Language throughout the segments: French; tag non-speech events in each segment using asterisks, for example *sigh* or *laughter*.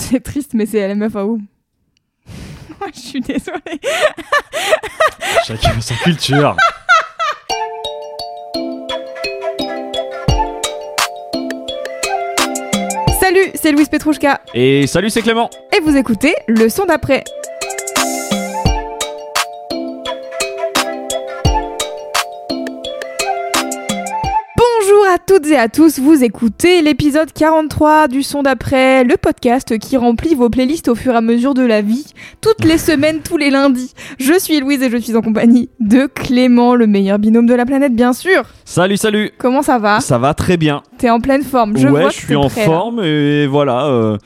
*laughs* C'est triste, mais c'est LMFAO. *laughs* Je suis désolée. *laughs* Chacun sa culture. Salut, c'est Louise Petrouchka. Et salut, c'est Clément. Et vous écoutez le son d'après. À toutes et à tous, vous écoutez l'épisode 43 du son d'après, le podcast qui remplit vos playlists au fur et à mesure de la vie, toutes les semaines, tous les lundis. Je suis Louise et je suis en compagnie de Clément, le meilleur binôme de la planète bien sûr. Salut, salut. Comment ça va? Ça va très bien. T'es en pleine forme, je ouais, vois je que suis en prêt, là. forme et voilà. euh,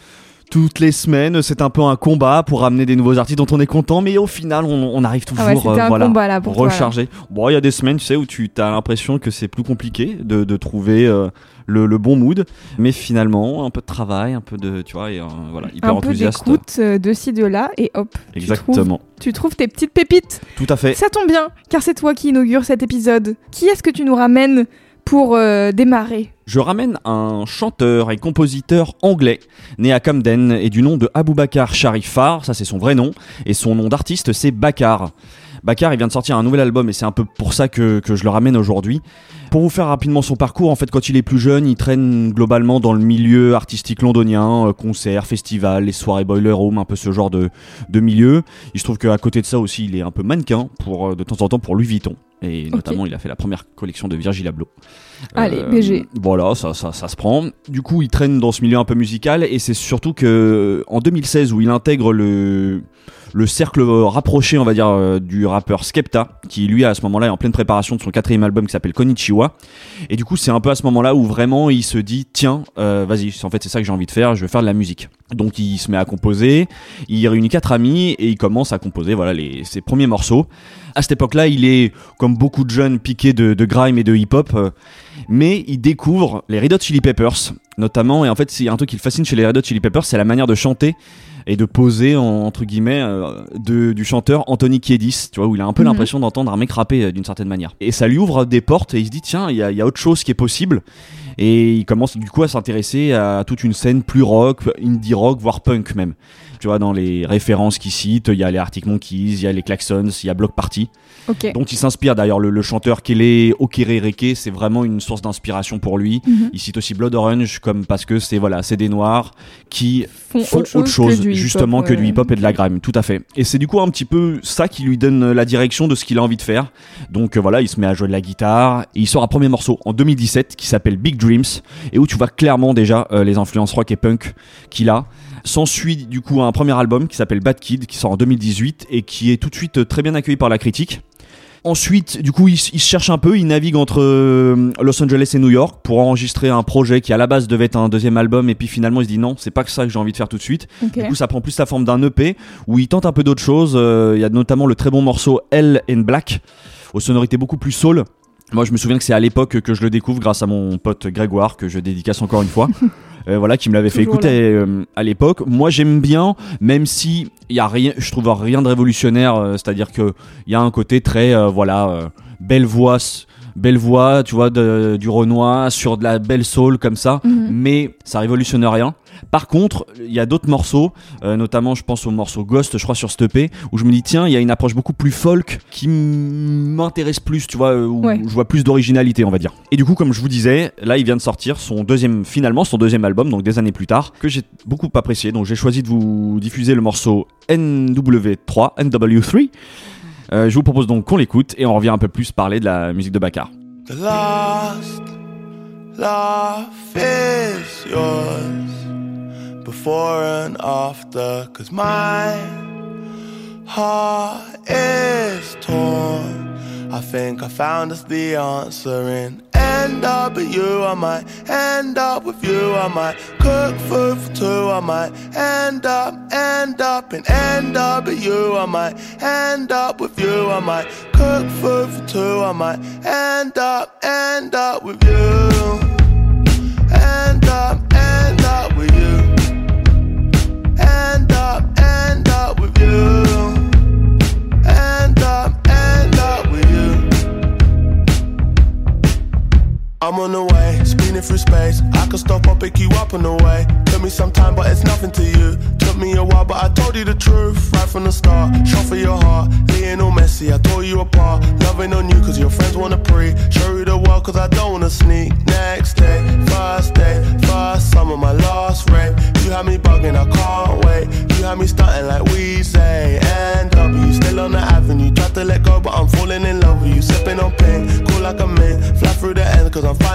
toutes les semaines, c'est un peu un combat pour ramener des nouveaux artistes dont on est content, mais au final, on, on arrive toujours Ah ouais, euh, un voilà, combat là pour toi. là. rechargé. Bon, il y a des semaines, tu sais, où tu as l'impression que c'est plus compliqué de, de trouver euh, le, le bon mood, mais finalement, un peu de travail, un peu de, tu vois, et euh, voilà, hyper Un peu enthousiaste. d'écoute euh, de ci, de là, et hop, tu trouves, Exactement. tu trouves tes petites pépites. Tout à fait. Ça tombe bien, car c'est toi qui inaugure cet épisode. Qui est-ce que tu nous ramènes pour euh, démarrer? Je ramène un chanteur et compositeur anglais né à Camden et du nom de Aboubakar Sharifar, ça c'est son vrai nom, et son nom d'artiste c'est Bakar. Bakar il vient de sortir un nouvel album et c'est un peu pour ça que, que je le ramène aujourd'hui. Pour vous faire rapidement son parcours, en fait quand il est plus jeune, il traîne globalement dans le milieu artistique londonien, euh, concerts, festivals, les soirées Boiler Room, un peu ce genre de, de milieu. Il se trouve qu'à côté de ça aussi il est un peu mannequin pour, euh, de temps en temps pour Louis Vuitton. Et notamment, il a fait la première collection de Virgil Abloh. Allez, BG. Voilà, ça, ça, ça se prend. Du coup, il traîne dans ce milieu un peu musical et c'est surtout que en 2016 où il intègre le le cercle rapproché, on va dire, euh, du rappeur Skepta, qui lui à ce moment-là est en pleine préparation de son quatrième album qui s'appelle Konichiwa. Et du coup, c'est un peu à ce moment-là où vraiment il se dit, tiens, euh, vas-y, en fait c'est ça que j'ai envie de faire, je vais faire de la musique. Donc il se met à composer, il réunit quatre amis et il commence à composer voilà ses premiers morceaux. À cette époque-là, il est comme beaucoup de jeunes piqués de, grime et de hip-hop, euh, mais il découvre les Red Hot Chili Peppers notamment. Et en fait, c'est un truc qui le fascine chez les Red Hot Chili Peppers, c'est la manière de chanter et de poser en- entre guillemets euh, de, du chanteur Anthony Kiedis, tu vois, où il a un peu Mhm. l'impression d'entendre un mec rapper euh, d'une certaine manière. Et ça lui ouvre des portes et il se dit tiens, il y a, il y a autre chose qui est possible. Et il commence du coup à s'intéresser à toute une scène plus rock, indie rock, voire punk même. Tu vois, dans les références qu'il cite, il y a les Arctic Monkeys, il y a les Klaxons, il y a Block Party, Ok. dont il s'inspire d'ailleurs. Le, le chanteur Kelly Okerereke, c'est vraiment une source d'inspiration pour lui. Mhm. Il cite aussi Blood Orange comme parce que c'est voilà, c'est des noirs qui Font, font autre chose, que justement que du hip-hop et de la grime, tout à fait. Et c'est du coup un petit peu ça qui lui donne la direction de ce qu'il a envie de faire. Donc euh, voilà, il se met à jouer de la guitare et il sort un premier morceau en 2017 qui s'appelle Big Dreams et où tu vois clairement déjà euh, les influences rock et punk qu'il a. S'ensuit du coup un premier album qui s'appelle Bad Kid qui sort en 2018 et qui est tout de suite euh, très bien accueilli par la critique. Ensuite, du coup, il, il se cherche un peu, il navigue entre euh, Los Angeles et New York pour enregistrer un projet qui à la base devait être un deuxième album et puis finalement il se dit non, c'est pas ça que j'ai envie de faire tout de suite. Du coup, ça prend plus la forme d'un EP où il tente un peu d'autres choses. Euh, Il y a notamment le très bon morceau Hell in Black aux sonorités beaucoup plus soul. Moi, je me souviens que c'est à l'époque que je le découvre grâce à mon pote Grégoire que je dédicace encore une fois. *laughs* Euh, voilà, qui me l'avait fait écouter euh, à l'époque. Moi, j'aime bien, même si il y a rien, je trouve rien de révolutionnaire. euh, C'est-à-dire que il y a un côté très, euh, voilà, euh, belle voix, belle voix, tu vois, de- du Renoir sur de la belle soul comme ça. Mhm. Mais ça révolutionne rien. Par contre, il y a d'autres morceaux, euh, notamment je pense au morceau Ghost, je crois sur cette EP, où je me dis tiens, il y a une approche beaucoup plus folk qui m'intéresse plus, tu vois, euh, où Ouais. je vois plus d'originalité, on va dire. Et du coup, comme je vous disais, là, il vient de sortir son deuxième, finalement, son deuxième album, donc des années plus tard, que j'ai beaucoup apprécié. Donc j'ai choisi de vous diffuser le morceau NW3, NW3. Euh, je vous propose donc qu'on l'écoute et on revient un peu plus parler de la musique de Bakar. The last laugh is yours before and after. Cause my heart is torn. I think I found us the answer in end up with you. I might end up with you. I might cook food for two. I might end up, end up, and end up with you. I might end up with you. I might cook food for two. I might end up, end up with you. End up, you. I'm on the way, spinning through space. I could stop or pick you up on the way. Took me some time, but it's nothing to you. Took me a while, but I told you the truth right from the start. Shot for your heart, Lionel Messi. I tore you apart. Loving on you, cause your friends wanna pre. Show you the world, cause I don't wanna sneak. Next day, first day, first summer, my last rape. You had me bugging, I can't wait. You had me starting like we say. And you still on the avenue. Tried to let go,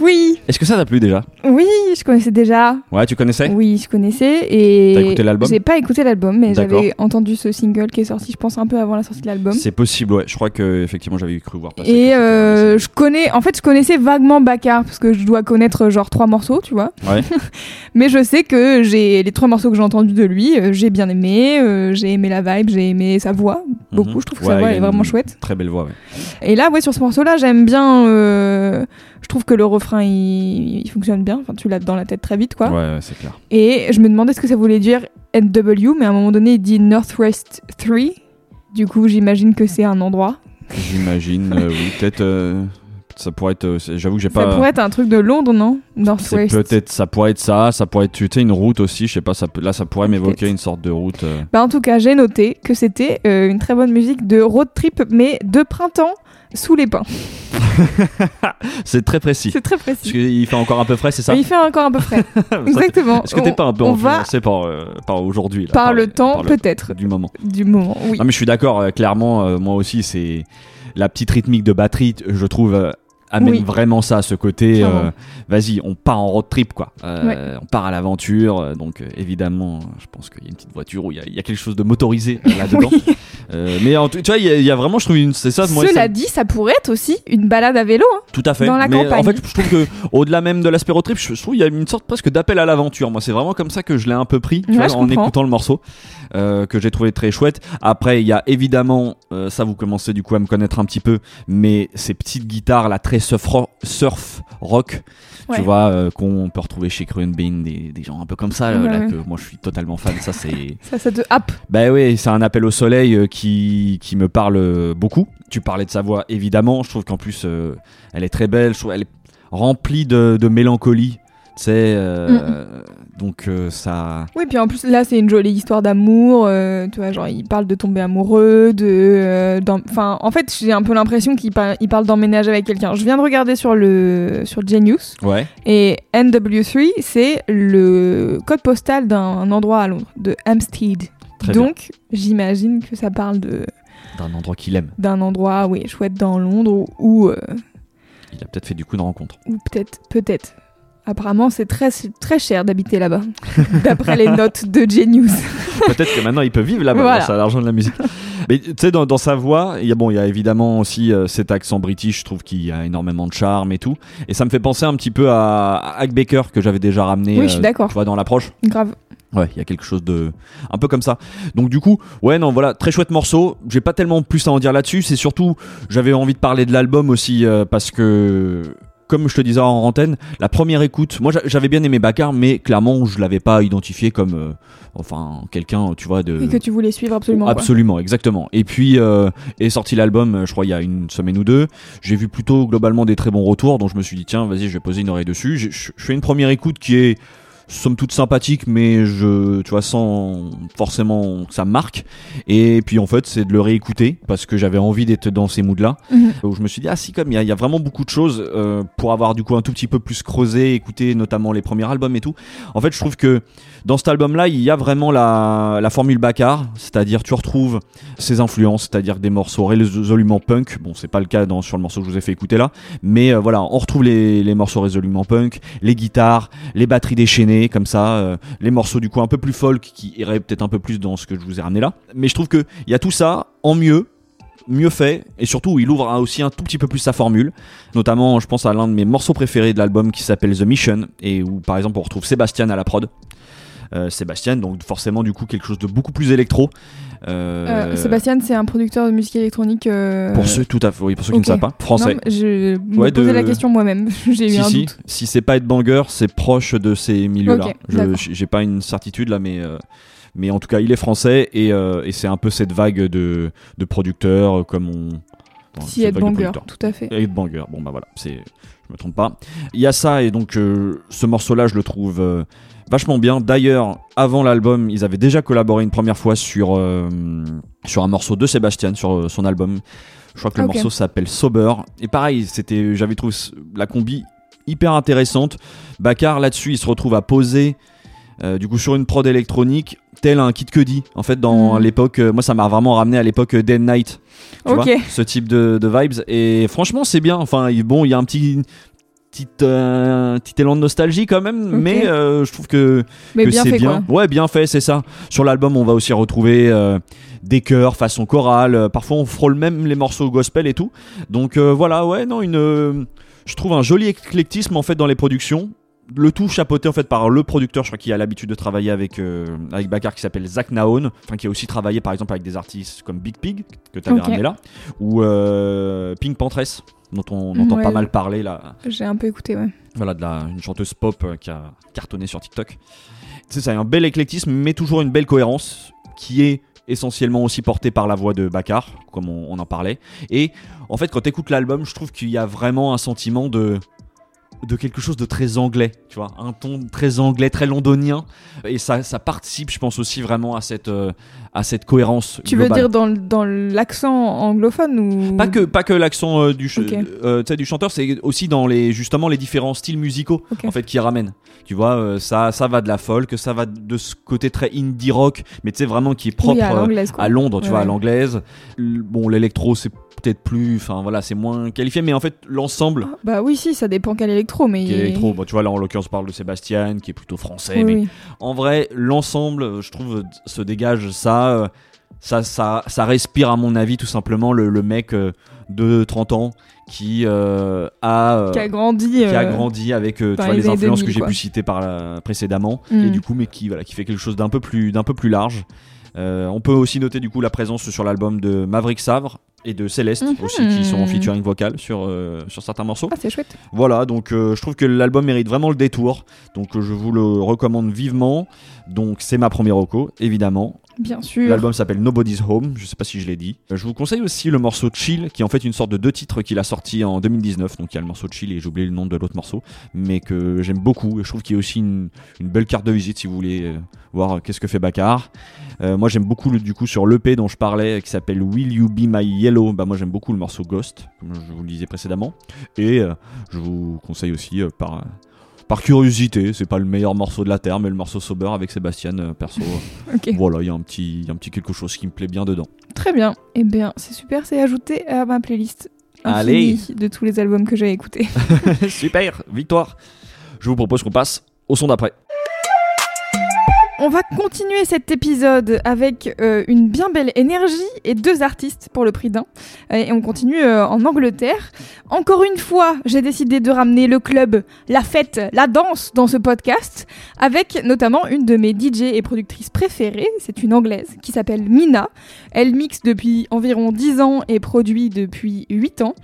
Oui, Est-ce que ça t'a plu déjà oui, je connaissais déjà. Ouais, tu connaissais? Oui, je connaissais et T'as écouté l'album? J'ai pas écouté l'album, mais j'avais entendu ce single qui est sorti, je pense un peu avant la sortie de l'album. C'est possible, ouais. Je crois que effectivement j'avais cru voir passer. Et euh, je connais, en fait, je connaissais vaguement Bakar parce que je dois connaître genre trois morceaux, tu vois. Ouais. *laughs* Mais je sais que j'ai les trois morceaux que j'ai entendus de lui, euh, j'ai bien aimé, euh, j'ai aimé la vibe, j'ai aimé sa voix beaucoup. Mhm. Je trouve que Ouais, sa voix est vraiment chouette. Très belle voix, ouais. Et là, ouais, sur ce morceau-là, j'aime bien. Je trouve que le refrain il, il fonctionne bien. Enfin, tu l'as dans la tête très vite, quoi. Ouais, ouais, c'est clair. Et je me demandais ce que ça voulait dire NW, mais à un moment donné, il dit Northwest 3. Du coup, j'imagine que c'est un endroit. J'imagine, euh, oui, peut-être. euh, ça pourrait être. euh, J'avoue que j'ai Ça pas. pourrait être un truc de Londres, non? Northwest. peut-être, ça pourrait être ça, ça pourrait être, tu sais, une route aussi, je sais pas, ça là ça pourrait m'évoquer une sorte de route. euh. Bah, en tout cas, j'ai noté que c'était une très bonne musique de road trip, mais de printemps sous les pins. *laughs* C'est très précis. C'est très Parce précis. qu'il fait encore un peu frais, c'est ça il fait encore un peu frais. *laughs* Exactement. Est-ce que t'es pas un peu influencé par, euh, par aujourd'hui par le temps, peut-être, Du moment. du moment. Oui. Non mais je suis d'accord, euh, clairement, euh, moi aussi, c'est la petite rythmique de batterie, je trouve, amène Oui. vraiment ça, ce côté, euh, vas-y, on part en road trip, quoi. Euh, On part à l'aventure, euh, donc euh, évidemment, je pense qu'il y a une petite voiture où il y y a quelque chose de motorisé euh, là-dedans. *laughs* Euh, mais en tout- tu vois, il y, a- il y a vraiment, je trouve, une, c'est ça, moi, Cela ça- dit, ça pourrait être aussi une balade à vélo. hein. tout à fait. dans la mais campagne. en fait, je trouve que au-delà même de l'aspect road trip, je, je trouve qu'il y a une sorte presque d'appel à l'aventure. Moi, c'est vraiment comme ça que je l'ai un peu pris, tu Ouais, vois, en comprends. écoutant le morceau, euh, que j'ai trouvé très chouette. Après, il y a évidemment, euh, ça vous commencez du coup à me connaître un petit peu, mais ces petites guitares là très surf, surf rock, Ouais. tu vois, euh, qu'on peut retrouver chez Crune Bean, des, des gens un peu comme ça, euh, Ouais, là ouais. que moi je suis totalement fan. Ça c'est *laughs* Ça, ça te happe. bah oui, c'est un appel au soleil qui, qui me parle beaucoup. Tu parlais de sa voix, évidemment. Je trouve qu'en plus, elle est très belle. Je trouve elle est remplie de, de mélancolie. Tu sais, euh, donc euh, ça. Oui, puis en plus, là, c'est une jolie histoire d'amour. euh, tu vois, genre, il parle de tomber amoureux, de. euh, Enfin, en fait, j'ai un peu l'impression qu'il par- il parle d'emménager avec quelqu'un. Je viens de regarder sur le sur Genius Ouais. et NW3, c'est le code postal d'un endroit à Londres, de Hampstead. Très. Donc, j'imagine que ça parle de D'un endroit qu'il aime. d'un endroit, oui, chouette dans Londres euh, Il a peut-être fait du coup une rencontre. ou peut-être, peut-être. Apparemment, c'est très, très cher d'habiter là-bas, *laughs* d'après les notes de Genius. *laughs* Peut-être que maintenant il peut vivre là-bas Voilà. grâce à l'argent de la musique. Mais tu sais, dans, dans sa voix, il y a bon, il y a évidemment aussi euh, cet accent british. Je trouve qu'il y a énormément de charme et tout. Et ça me fait penser un petit peu à, à Hack Baker que j'avais déjà ramené. Oui, je suis euh, d'accord. Tu vois dans l'approche. Grave. Ouais, il y a quelque chose de un peu comme ça. Donc du coup, ouais non, voilà, très chouette morceau. J'ai pas tellement plus à en dire là-dessus, c'est surtout j'avais envie de parler de l'album aussi euh, parce que comme je te disais en antenne, la première écoute, moi j'a- j'avais bien aimé Bakar mais clairement, je l'avais pas identifié comme euh, enfin quelqu'un, tu vois de Et que tu voulais suivre absolument. quoi. Absolument, exactement. Et puis euh, est sorti l'album, euh, je crois il y a une semaine ou deux. J'ai vu plutôt globalement des très bons retours, donc je me suis dit tiens, vas-y, je vais poser une oreille dessus. Je fais une première écoute qui est somme toute sympathique, mais je, tu vois, sans forcément que ça me marque. Et puis en fait, c'est de le réécouter parce que j'avais envie d'être dans ces moods-là. Mhm. Où je me suis dit, ah si, comme il y, y a vraiment beaucoup de choses euh, pour avoir du coup un tout petit peu plus creusé, écouter notamment les premiers albums et tout. En fait, je trouve que dans cet album-là, il y a vraiment la, formule Baccar, c'est-à-dire tu retrouves ses influences, c'est-à-dire des morceaux résolument punk. Bon, c'est pas le cas sur le morceau que je vous ai fait écouter là, mais euh, voilà, on retrouve les, les morceaux résolument punk, les guitares, les batteries déchaînées, comme ça, euh, les morceaux du coup un peu plus folk qui iraient peut-être un peu plus dans ce que je vous ai ramené là. Mais je trouve que il y a tout ça en mieux. Mieux fait et surtout il ouvre aussi un tout petit peu plus sa formule. Notamment, je pense à l'un de mes morceaux préférés de l'album qui s'appelle The Mission et où par exemple on retrouve Sébastien à la prod. Euh, Sébastien, donc forcément du coup quelque chose de beaucoup plus électro. Euh, Euh, Sébastien, c'est un producteur de musique électronique. euh, Pour ceux, tout à fait, oui, pour ceux qui ne savent pas, français. Non, je me Ouais, posais de- la question moi-même. *laughs* J'ai eu si, un si, doute. si c'est pas Headbanger, c'est proche de ces milieux-là. Ok, Je- d'accord. J'ai pas une certitude là, mais, euh, mais en tout cas, il est français et, et c'est un peu cette vague de, de producteurs comme on. Si Headbanger, producteurs. tout à fait. Headbanger, bon bah voilà, c'est, je me trompe pas. Il y a ça et donc ce morceau-là, je le trouve vachement bien. D'ailleurs, avant l'album, ils avaient déjà collaboré une première fois sur euh, sur un morceau de Sébastien sur euh, son album. Je crois que le morceau s'appelle Sober. Et pareil, c'était, j'avais trouvé la combi hyper intéressante. Bakar là-dessus, il se retrouve à poser. euh, du coup, sur une prod électronique, tel un Kid Cudi. En fait, dans Mm. l'époque, moi, ça m'a vraiment ramené à l'époque and Night tu vois, ce type de, de vibes et franchement c'est bien enfin bon il y a un petit petit, euh, petit élan de nostalgie quand même mais euh, je trouve que, Mais que bien c'est bien. quoi. ouais bien fait c'est ça. Sur l'album on va aussi retrouver euh, des chœurs façon chorale. Parfois on frôle même les morceaux gospel et tout. Donc voilà ouais non une je trouve un joli éclectisme en fait dans les productions. Le tout chapeauté en fait par le producteur, je crois qui a l'habitude de travailler avec euh, avec Bakar qui s'appelle Zach Naon, enfin qui a aussi travaillé par exemple avec des artistes comme Big Pig que tu avais Ok. ramené là, ou euh, Pink Pantress dont on entend Ouais. pas mal parler là, J'ai un peu écouté, ouais. voilà de la, une chanteuse pop euh, qui a cartonné sur TikTok. C'est ça, un bel éclectisme mais toujours une belle cohérence qui est essentiellement aussi portée par la voix de Bakar, comme on, on en parlait. Et en fait, quand tu écoutes l'album, je trouve qu'il y a vraiment un sentiment de de quelque chose de très anglais, tu vois, un ton très anglais, très londonien, et ça, ça participe, je pense aussi vraiment à cette, euh, à cette cohérence. Tu veux dire dans, dans l'accent anglophone ou? Pas que, pas que l'accent euh, du, ch- euh, du chanteur, c'est aussi dans les, justement les différents styles musicaux en fait qui ramènent. Tu vois, ça, ça va de la folk, ça va de ce côté très indie rock, mais tu sais vraiment qui est propre Oui, à à Londres, tu Ouais, vois, à l'anglaise. Bon, l'électro, c'est peut-être plus, enfin voilà, c'est moins qualifié, mais en fait, l'ensemble Ah, Bah oui, si, ça dépend quel électro, mais. qui est électro, bon, tu vois, là en l'occurrence, on parle de Sébastien, qui est plutôt français, Oui, mais oui. en vrai, l'ensemble, euh, je trouve, se dégage ça. euh, Ça, ça, ça respire, à mon avis, tout simplement le, le mec euh, de 30 ans qui euh, a. euh, Qui a grandi. qui a grandi avec tu dans vois, les influences 2000, que j'ai pu citer par précédemment Mm. et du coup mais qui voilà qui fait quelque chose d'un peu plus d'un peu plus large on peut aussi noter du coup la présence sur l'album de Maverick Savre et de Céleste Mhm. aussi qui sont en featuring vocal sur euh, sur certains morceaux Ah, c'est chouette. voilà donc euh, je trouve que l'album mérite vraiment le détour donc euh, je vous le recommande vivement donc c'est ma première reco évidemment Bien sûr. L'album s'appelle Nobody's Home, je sais pas si je l'ai dit. Euh, Je vous conseille aussi le morceau Chill, qui est en fait une sorte de deux titres qu'il a sorti en 2019. Donc il y a le morceau Chill et j'ai oublié le nom de l'autre morceau, mais que j'aime beaucoup. Et je trouve qu'il y a aussi une, belle carte de visite si vous voulez euh, voir qu'est-ce que fait Bakar. Euh, moi j'aime beaucoup du coup sur l'EP dont je parlais, qui s'appelle Will You Be My Yellow. Bah moi j'aime beaucoup le morceau Ghost, comme je vous le disais précédemment. Et je vous conseille aussi par par curiosité, c'est pas le meilleur morceau de la terre, mais le morceau Sober avec Sébastien, euh, perso. euh, *laughs* Ok. voilà, il y a un petit, il y a un petit quelque chose qui me plaît bien dedans. Très bien. Eh bien, c'est super, c'est ajouté à ma playlist. Allez. de tous les albums que j'ai écoutés. *laughs* Super, victoire. Je vous propose qu'on passe au son d'après. On va continuer cet épisode avec euh, une bien belle énergie et deux artistes pour le prix d'un. Euh, Et on continue euh, en Angleterre. Encore une fois, j'ai décidé de ramener le club, la fête, la danse dans ce podcast, avec notamment une de mes DJ et productrices préférées. C'est une anglaise qui s'appelle Mina. Elle mixe depuis environ 10 ans et produit depuis 8 ans.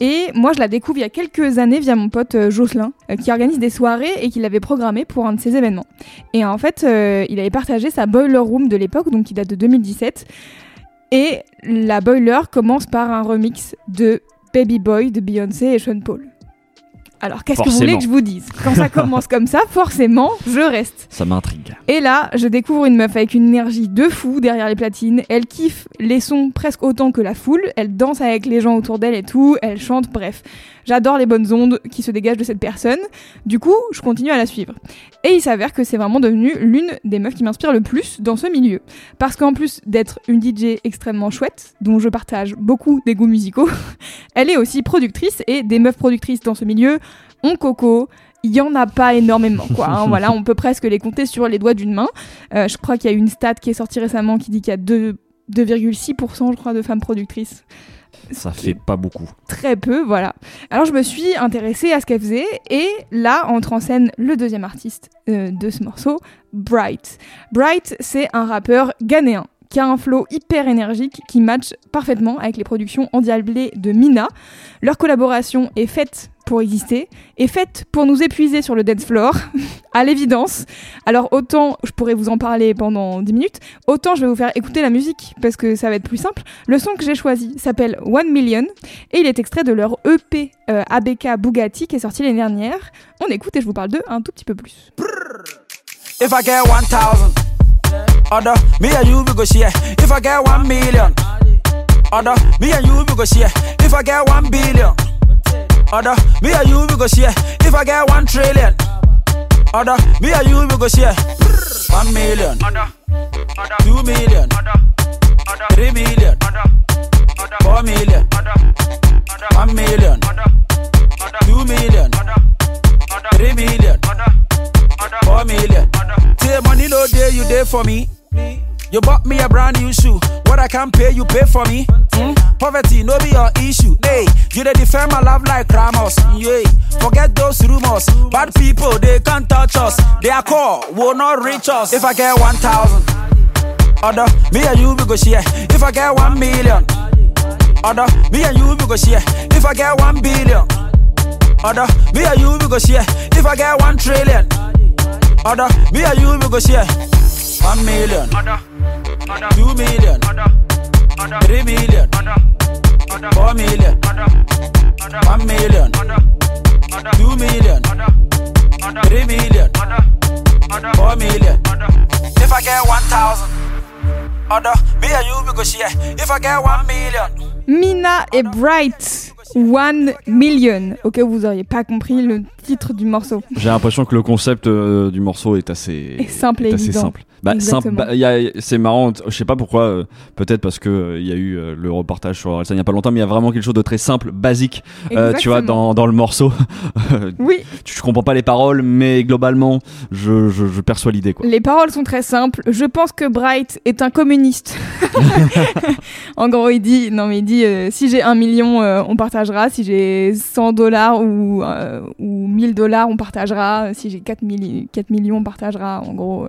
Et moi, je la découvre il y a quelques années via mon pote euh, Jocelyn, euh, qui organise des soirées et qui l'avait programmé pour un de ses événements. Et en fait, euh, il avait partagé sa boiler room de l'époque, donc qui date de 2017. Et la boiler commence par un remix de Baby Boy de Beyoncé et Sean Paul. Alors, qu'est-ce que vous voulez que je vous dise? Quand ça commence comme ça, forcément, je reste. Ça m'intrigue. Et là, je découvre une meuf avec une énergie de fou derrière les platines. Elle kiffe les sons presque autant que la foule. Elle danse avec les gens autour d'elle et tout. Elle chante, bref. J'adore les bonnes ondes qui se dégagent de cette personne. Du coup, je continue à la suivre. Et il s'avère que c'est vraiment devenu l'une des meufs qui m'inspire le plus dans ce milieu. Parce qu'en plus d'être une DJ extrêmement chouette, dont je partage beaucoup des goûts musicaux, *laughs* elle est aussi productrice et des meufs productrices dans ce milieu ont coco, il y en a pas énormément quoi. Hein. *laughs* voilà, on peut presque les compter sur les doigts d'une main. Euh, je crois qu'il y a une stat qui est sortie récemment qui dit qu'il y a 2,6% je crois de femmes productrices. Ça fait pas beaucoup. Très peu, voilà. Alors je me suis intéressée à ce qu'elle faisait et là entre en scène le deuxième artiste euh, de ce morceau, Bright. Bright, c'est un rappeur ghanéen qui a un flow hyper énergique qui match parfaitement avec les productions endiablées de Mina. Leur collaboration est faite pour exister, est faite pour nous épuiser sur le dance floor, *laughs* à l'évidence. Alors autant je pourrais vous en parler pendant 10 minutes, autant je vais vous faire écouter la musique parce que ça va être plus simple. Le son que j'ai choisi s'appelle One Million et il est extrait de leur EP euh, ABK Bugatti qui est sorti l'année dernière. On écoute et je vous parle d'eux un tout petit peu plus. If I get 1000 Other, me you. If I get 1 million. If I get 1 billion Other, me and you we go share. If I get 1 trillion. Other, me and you we go share. 1 million. 2 million. 3 million. 4 million. 1 million. 2 million. 3 million. 4 million. Say money no day you day for me. You bought me a brand new shoe. I can't pay, you pay for me. Hmm? Poverty, no be your issue. Hey, you dey defend my love like Ramos. Yeah, forget those rumors. Bad people, they can't touch us. They Their core will not reach us. If I get 1,000, other, me and you, we go share. If I get 1 million, other, me and you, we go share. If I get 1 billion, other, me and you, we go share. If I get 1 trillion, other, me and you, we go share. 1 million. Two million, three million, four million, one million, two million, three million, four million. If I get one thousand, other me and you we go share. If I get one million. Mina et Bright. One Million. Ok, vous auriez pas compris le titre du morceau. J'ai l'impression que le concept euh, du morceau est assez et simple et assez simple. Bah, bah, c'est marrant, je sais pas pourquoi, euh, peut-être parce que il euh, y a eu le reportage sur Orelsan il y a pas longtemps, mais il y a vraiment quelque chose de très simple, basique, tu vois, dans, dans le morceau. *laughs* oui. *laughs* Tu, je comprends pas les paroles, mais globalement, je, je, je perçois l'idée. Quoi. Les paroles sont très simples. Je pense que Bright est un communiste. *laughs* en gros, il dit, non mais il dit, si j'ai un million, on partage si j'ai 100 dollars ou, euh, ou 1000 dollars, on partagera. Si j'ai 4, 4, millions, on partagera. En gros, euh,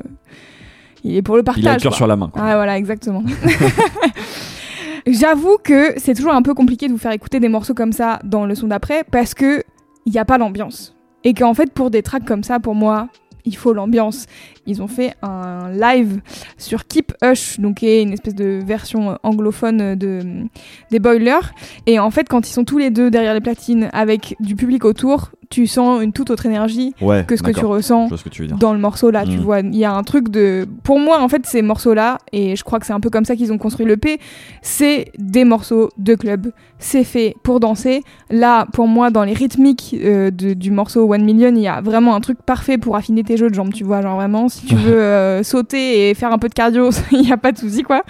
il est pour le partage. Il a le cœur sur la main. Ah, voilà, exactement. *laughs* J'avoue que c'est toujours un peu compliqué de vous faire écouter des morceaux comme ça dans le son d'après parce que il n'y a pas l'ambiance. Et qu'en fait, pour des tracks comme ça, pour moi, il faut l'ambiance. Ils ont fait un live sur Keep Hush, donc qui est une espèce de version anglophone de, des Boilers. Et en fait, quand ils sont tous les deux derrière les platines avec du public autour, tu sens une toute autre énergie que ce que tu ressens dans le morceau là. Tu mm. vois, il y a un truc de. Pour moi, en fait, ces morceaux là, et je crois que c'est un peu comme ça qu'ils ont construit le P, c'est des morceaux de club. C'est fait pour danser. Là, pour moi, dans les rythmiques euh, du morceau One Million, il y a vraiment un truc parfait pour affiner tes jeux de jambes. Tu vois, genre vraiment, si tu veux euh, sauter et faire un peu de cardio, *laughs* il n'y a pas de souci quoi.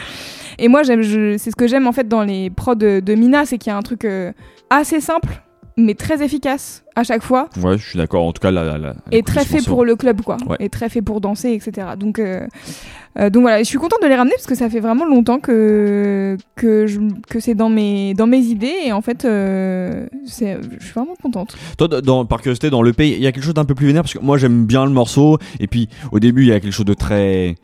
Et moi, c'est ce que j'aime en fait dans les prods de, Mina, c'est qu'il y a un truc euh, assez simple mais très efficace à chaque fois. Ouais, je suis d'accord. En tout cas, la, la, et très fait pour le club, quoi. Et très fait pour danser, etc. Donc, euh, euh, donc voilà. Je suis contente de les ramener parce que ça fait vraiment longtemps que que je, que c'est dans mes dans mes idées et en fait, euh, c'est, je suis vraiment contente. Toi, dans, par curiosité, dans le pays, il y a quelque chose d'un peu plus vénère parce que moi j'aime bien le morceau et puis au début il y a quelque chose de très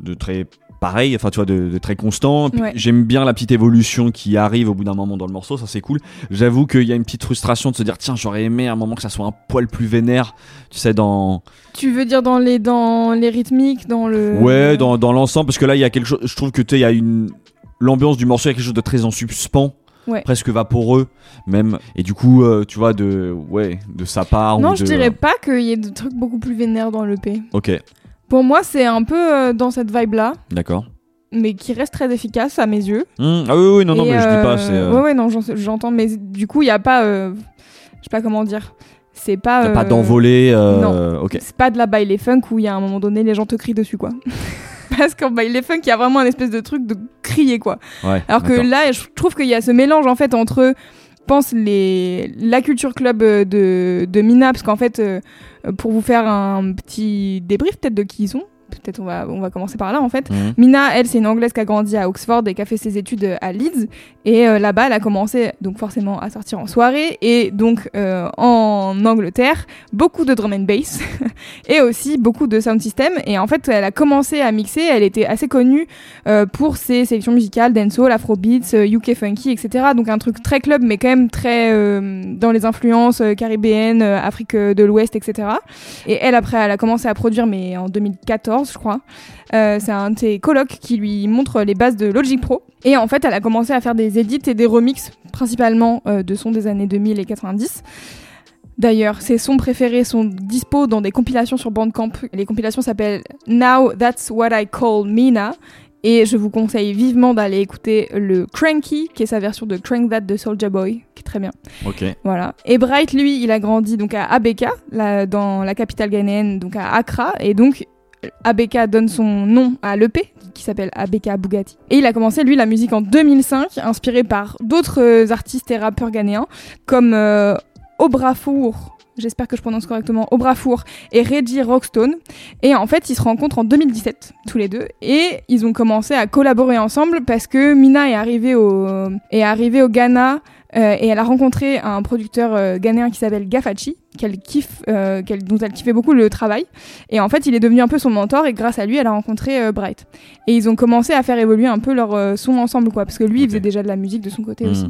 de très pareil, enfin tu vois, de, très constant. J'aime bien la petite évolution qui arrive au bout d'un moment dans le morceau, ça c'est cool. J'avoue qu'il y a une petite frustration de se dire tiens j'aurais aimé à un moment que ça soit un poil plus vénère, tu sais dans. Tu veux dire dans les dans les rythmiques, dans le. Ouais, dans, dans l'ensemble parce que là il y a quelque chose, je trouve que tu sais il y a une l'ambiance du morceau il y a quelque chose de très en suspens. Ouais. presque vaporeux même. Et du coup, euh, tu vois, de ouais, de sa part. Non, ou je de- dirais pas qu'il y ait des trucs beaucoup plus vénères dans l'EP. Ok, Pour moi, c'est un peu euh, dans cette vibe-là, d'accord. mais qui reste très efficace à mes yeux. Hmm, Ah oui, oui, non, non, mais je dis pas. euh, C'est euh, Ouais, ouais, non, j'en- j'entends, mais du coup, il y a pas. Je sais pas comment dire. C'est pas. pas d'envolée. euh, Ok. C'est pas de la baile funk où il y a un moment donné, les gens te crient dessus, quoi. *laughs* Parce qu'en baile funk, il y a vraiment un espèce de truc de crier, quoi. Ouais. Alors que là, je trouve qu'il y a ce mélange, en fait, entre. Je pense les la culture club euh, de, de Mina parce qu'en fait euh, pour vous faire un petit débrief peut-être de qui ils sont peut-être on va on va commencer par là en fait Mhm. Mina, elle, c'est une Anglaise qui a grandi à Oxford et qui a fait ses études à Leeds. Et euh, là-bas, elle a commencé donc forcément à sortir en soirée et donc euh, en Angleterre, beaucoup de drum and bass *laughs* et aussi beaucoup de sound system. Et en fait, elle a commencé à mixer. Elle était assez connue euh, pour ses sélections musicales, dancehall, afrobeats, euh, UK funky, etc. Donc un truc très club, mais quand même très euh, dans les influences euh, caribéennes, euh, Afrique de l'Ouest, etc. Et elle, après, elle a commencé à produire, mais en 2014, je crois. Euh, c'est un de ses colocs qui lui montre les bases de Logic Pro. Et en fait, elle a commencé à faire des edits et des remixes, principalement euh, de sons des années 2000 et 90. D'ailleurs, ses sons préférés sont dispo dans des compilations sur Bandcamp. Les compilations s'appellent Now That's What I Call Mina. Et je vous conseille vivement d'aller écouter le Cranky, qui est sa version de Crank That de Soulja Boy, qui est très bien. Ok. Voilà. Et Bright, lui, il a grandi donc à Abeka, là, dans la capitale ghanéenne, donc à Accra. Et donc, Abeka donne son nom à l'EP, qui s'appelle Abeka Bugatti. Et il a commencé, lui, la musique en 2005, inspiré par d'autres euh, artistes et rappeurs ghanéens, comme euh, Obrafour. J'espère que je prononce correctement Obrafour et Reggie Rockstone. Et en fait, ils se rencontrent en 2017, tous les deux. Et ils ont commencé à collaborer ensemble parce que Mina est arrivée au, est arrivée au Ghana euh, et elle a rencontré un producteur euh, ghanéen qui s'appelle Gafachi, qu'elle kiffe, euh, dont elle kiffait beaucoup le travail. Et en fait, il est devenu un peu son mentor et grâce à lui, elle a rencontré euh, Bright. Et ils ont commencé à faire évoluer un peu leur son ensemble, quoi, parce que lui, il faisait déjà de la musique de son côté aussi.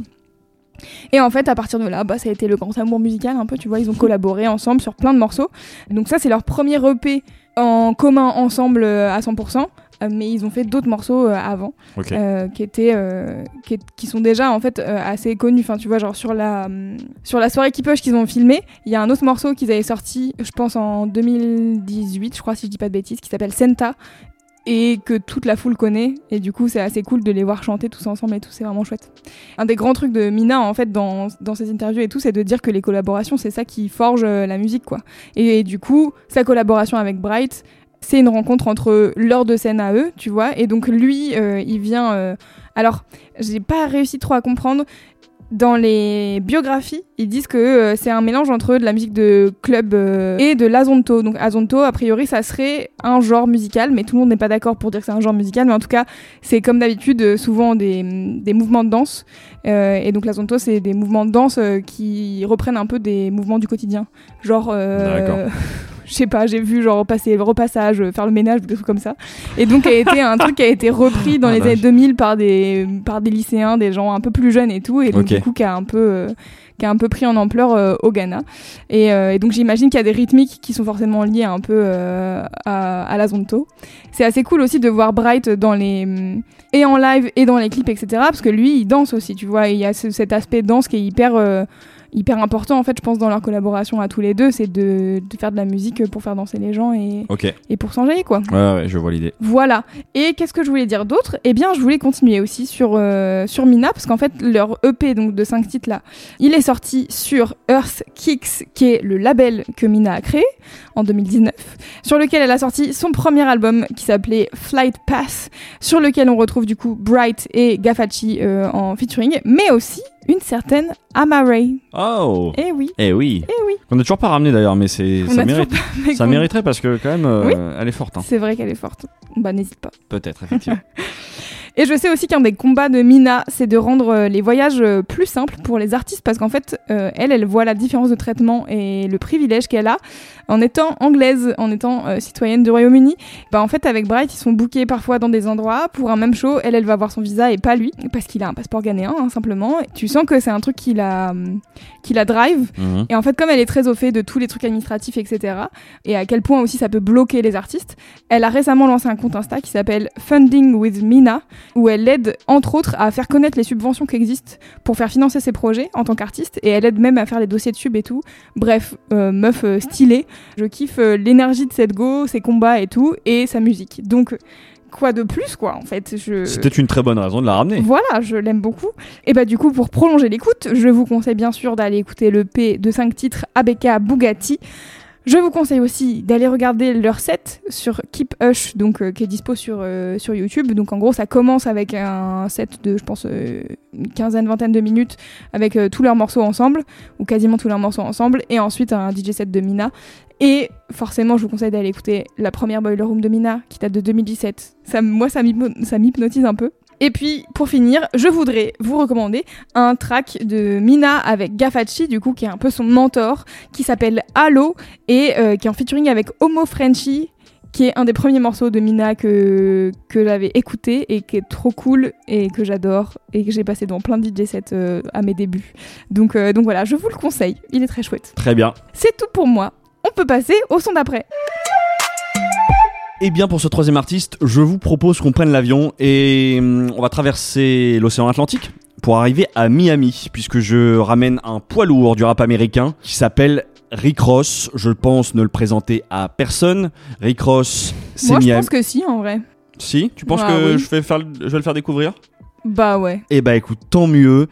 Et en fait, à partir de là, bah, ça a été le grand amour musical, un peu, tu vois, ils ont collaboré ensemble sur plein de morceaux. Donc ça, c'est leur premier EP en commun ensemble euh, à 100%. euh, Mais ils ont fait d'autres morceaux euh, avant qui étaient qui, qui sont déjà en fait assez connus enfin tu vois genre sur la hum, sur la soirée Keepush qu'ils ont filmé il y a un autre morceau qu'ils avaient sorti je pense en 2018 je crois si je dis pas de bêtises qui s'appelle Senta et que toute la foule connaît et du coup c'est assez cool de les voir chanter tous ensemble et tout c'est vraiment chouette un des grands trucs de Mina en fait dans, dans ses interviews et tout c'est de dire que les collaborations c'est ça qui forge euh, la musique quoi et, du coup sa collaboration avec Bright c'est une rencontre entre leurs deux scènes à eux, tu vois. Et donc lui, euh, il vient. euh, Alors, j'ai pas réussi trop à comprendre. Dans les biographies, ils disent que euh, c'est un mélange entre de la musique de club euh, et de l'azonto. Donc azonto, a priori, ça serait un genre musical, mais tout le monde n'est pas d'accord pour dire que c'est un genre musical. Mais en tout cas, c'est comme d'habitude euh, souvent des, des mouvements de danse. Euh, et donc l'azonto, c'est des mouvements de danse qui reprennent un peu des mouvements du quotidien. Genre, euh, D'accord. *laughs* je sais pas, j'ai vu genre passer le repassage, euh, faire le ménage, des trucs comme ça. Et donc a été un truc qui a été repris dans Ah, les vache. années 2000 par des par des lycéens, des gens un peu plus jeunes et tout, et donc du coup qui a un peu euh, qui a un peu pris en ampleur euh, au Ghana. Et, euh, et donc j'imagine qu'il y a des rythmiques qui sont forcément liées un peu euh, à, à la zonto. C'est assez cool aussi de voir Bright dans les hum, et en live et dans les clips etc. Parce que lui il danse aussi, tu vois. Il y a ce- cet aspect danse qui est hyper hyper important en fait je pense dans leur collaboration à tous les deux c'est de, de faire de la musique pour faire danser les gens et, Ok. et pour s'enjailler quoi Ouais, ouais, je vois l'idée. voilà et qu'est-ce que je voulais dire d'autre? Eh bien je voulais continuer aussi sur euh, sur Mina parce qu'en fait leur EP donc de 5 titres là il est sorti sur Earth Kicks qui est le label que Mina a créé en 2019 sur lequel elle a sorti son premier album qui s'appelait Flight Pass sur lequel on retrouve du coup Bright et Gafachi euh, en featuring mais aussi une certaine Amaray Oh eh oui Eh oui eh oui On n'a toujours pas ramené d'ailleurs, mais c'est ça a mérite. toujours pas- Ça mériterait parce que quand même, euh, Oui. elle est forte. hein. c'est vrai qu'elle est forte bah n'hésite pas Peut-être, effectivement. *laughs* Et je sais aussi qu'un des combats de Mina, c'est de rendre euh, les voyages euh, plus simples pour les artistes parce qu'en fait, euh, elle, elle voit la différence de traitement et le privilège qu'elle a en étant anglaise, en étant euh, citoyenne du Royaume-Uni. Bah en fait, avec Bright, ils sont bookés parfois dans des endroits pour un même show. Elle, elle va avoir son visa et pas lui parce qu'il a un passeport ghanéen hein, simplement. Et tu sens que c'est un truc qui la, qui la drive. Mhm. Et en fait, comme elle est très au fait de tous les trucs administratifs, etc., et à quel point aussi ça peut bloquer les artistes, elle a récemment lancé un compte Insta qui s'appelle Funding with Mina, où elle aide entre autres à faire connaître les subventions qui existent pour faire financer ses projets en tant qu'artiste et elle aide même à faire les dossiers de sub et tout. Bref, euh, meuf euh, stylée. Je kiffe euh, l'énergie de cette go, ses combats et tout et sa musique. Donc quoi de plus quoi en fait je... C'était une très bonne raison de la ramener. Voilà, je l'aime beaucoup. Et bah du coup, pour prolonger l'écoute, je vous conseille bien sûr d'aller écouter le P de 5 titres ABK Bugatti. Je vous conseille aussi d'aller regarder leur set sur Keep Hush, donc euh, qui est dispo sur, euh, sur YouTube. Donc en gros, ça commence avec un set de, je pense, euh, une quinzaine, vingtaine de minutes avec tous leurs morceaux ensemble, ou quasiment tous leurs morceaux ensemble, et ensuite un DJ set de Mina. Et forcément, je vous conseille d'aller écouter la première Boiler Room de Mina, qui date de 2017. Ça, moi, ça m'hypnotise un peu. Et puis, pour finir, je voudrais vous recommander un track de Mina avec Gafachi, du coup, qui est un peu son mentor, qui s'appelle Halo, et euh, qui est en featuring avec Homo Frenchy, qui est un des premiers morceaux de Mina que, que j'avais écouté et qui est trop cool et que j'adore et que j'ai passé dans plein de DJ sets euh, à mes débuts. Donc, euh, donc voilà, je vous le conseille, il est très chouette. Très bien. C'est tout pour moi. On peut passer au son d'après. Et bien pour ce troisième artiste, je vous propose qu'on prenne l'avion et hum, on va traverser l'océan Atlantique pour arriver à Miami, puisque je ramène un poids lourd du rap américain qui s'appelle Rick Ross. Je pense ne le présenter à personne. Rick Ross, c'est Moi, je Miami. pense que si, en vrai. Si, tu penses Ah, que oui. je, vais faire, je vais le faire découvrir? Bah ouais. Eh bah écoute, tant mieux.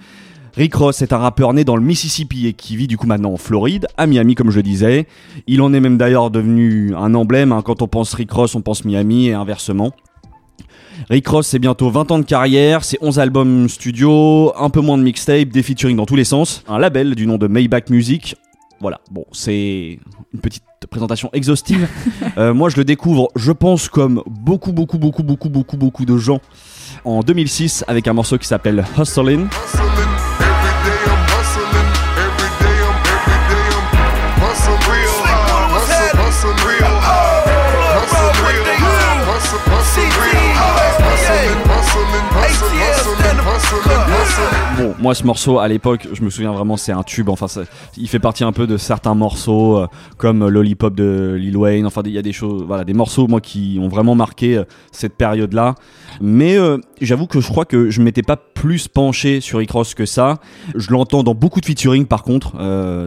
Rick Ross est un rappeur né dans le Mississippi et qui vit du coup maintenant en Floride, à Miami comme je le disais. Il en est même d'ailleurs devenu un emblème. hein. Quand on pense Rick Ross, on pense Miami et inversement. Rick Ross, c'est bientôt 20 ans de carrière, c'est 11 albums studio, un peu moins de mixtape, des featuring dans tous les sens, un label du nom de Maybach Music. Voilà, bon, c'est une petite présentation exhaustive. *laughs* Euh, moi, je le découvre, je pense, comme beaucoup, beaucoup, beaucoup, beaucoup, beaucoup, beaucoup de gens en 2006 avec un morceau qui s'appelle Hustlin'. Moi ce morceau à l'époque, je me souviens vraiment, c'est un tube. Enfin, il fait partie un peu de certains morceaux euh, comme Lollipop de Lil Wayne. Enfin, il y a des choses, voilà, des morceaux moi qui ont vraiment marqué euh, cette période-là. Mais euh, j'avoue que je crois que je m'étais pas plus penché sur Rick Ross que ça. Je l'entends dans beaucoup de featuring par contre